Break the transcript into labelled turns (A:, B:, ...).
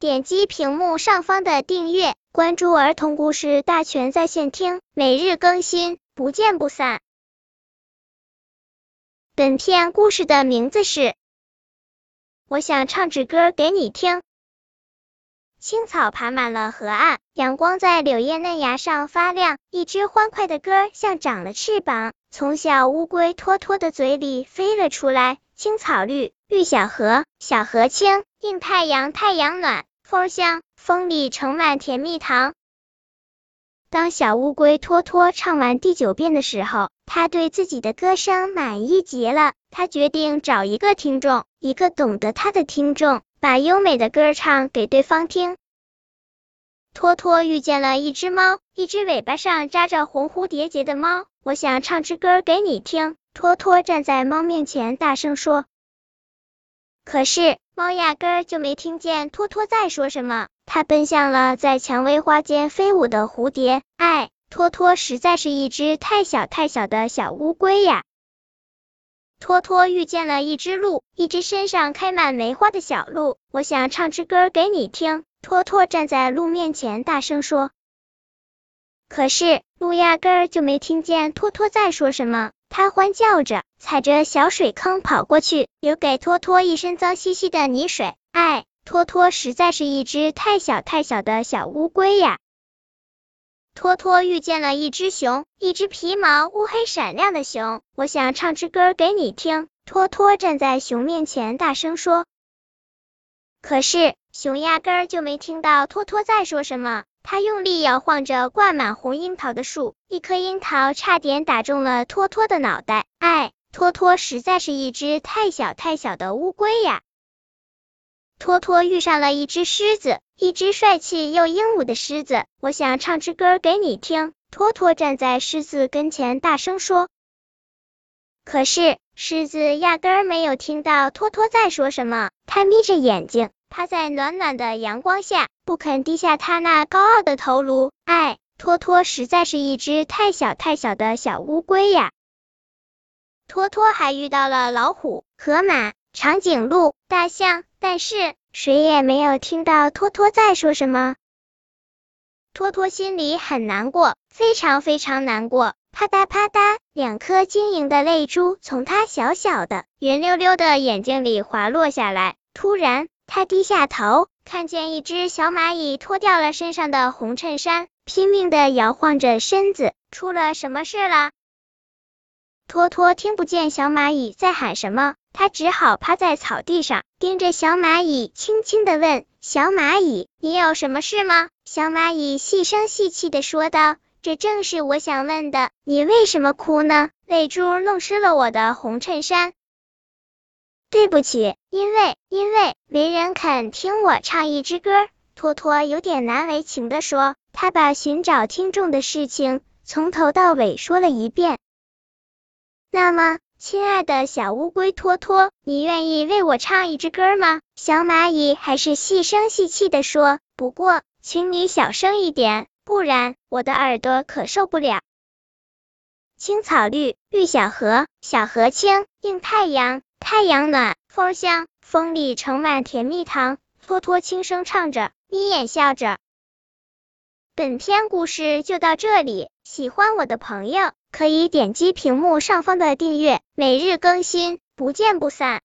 A: 点击屏幕上方的订阅，关注儿童故事大全在线听，每日更新，不见不散。本片故事的名字是《我想唱支歌给你听》。青草爬满了河岸，阳光在柳叶嫩芽上发亮，一只欢快的歌像长了翅膀，从小乌龟托托的嘴里飞了出来。青草绿，绿小河，小河清，映太阳，太阳暖，风香，风里盛满甜蜜糖。当小乌龟托托唱完第九遍的时候，他对自己的歌声满意极了。他决定找一个听众，一个懂得他的听众，把优美的歌唱给对方听。托托遇见了一只猫，一只尾巴上扎着红蝴蝶结的猫。我想唱支歌给你听。托托站在猫面前，大声说。可是猫压根儿就没听见托托在说什么，它奔向了在蔷薇花间飞舞的蝴蝶。哎，托托实在是一只太小太小的小乌龟呀！托托遇见了一只鹿，一只身上开满梅花的小鹿。我想唱支歌给你听。托托站在鹿面前，大声说。可是鹿压根儿就没听见托托在说什么。他欢叫着，踩着小水坑跑过去，留给托托一身脏兮兮的泥水。哎，托托实在是一只太小太小的小乌龟呀！托托遇见了一只熊，一只皮毛乌黑闪亮的熊。我想唱支歌给你听。托托站在熊面前，大声说。可是熊压根儿就没听到托托在说什么。他用力摇晃着挂满红樱桃的树，一颗樱桃差点打中了托托的脑袋。哎，托托实在是一只太小太小的乌龟呀！托托遇上了一只狮子，一只帅气又英武的狮子。我想唱支歌给你听。托托站在狮子跟前，大声说。可是狮子压根儿没有听到托托在说什么，他眯着眼睛。趴在暖暖的阳光下，不肯低下他那高傲的头颅。哎，托托实在是一只太小太小的小乌龟呀！托托还遇到了老虎、河马、长颈鹿、大象，但是谁也没有听到托托在说什么。托托心里很难过，非常非常难过。啪嗒啪嗒，两颗晶莹的泪珠从他小小的、圆溜溜的眼睛里滑落下来。突然，他低下头，看见一只小蚂蚁脱掉了身上的红衬衫，拼命的摇晃着身子。出了什么事了？托托听不见小蚂蚁在喊什么，他只好趴在草地上，盯着小蚂蚁，轻轻的问：“小蚂蚁，你有什么事吗？”小蚂蚁细声细气的说道：“这正是我想问的，你为什么哭呢？泪珠弄湿了我的红衬衫。”对不起，因为因为没人肯听我唱一支歌。托托有点难为情的说，他把寻找听众的事情从头到尾说了一遍。那么，亲爱的小乌龟托托，你愿意为我唱一支歌吗？小蚂蚁还是细声细气的说，不过，请你小声一点，不然我的耳朵可受不了。青草绿，绿小河，小河清，映太阳。太阳暖，风香，风里盛满甜蜜糖。托托轻声唱着，眯眼笑着。本篇故事就到这里，喜欢我的朋友可以点击屏幕上方的订阅，每日更新，不见不散。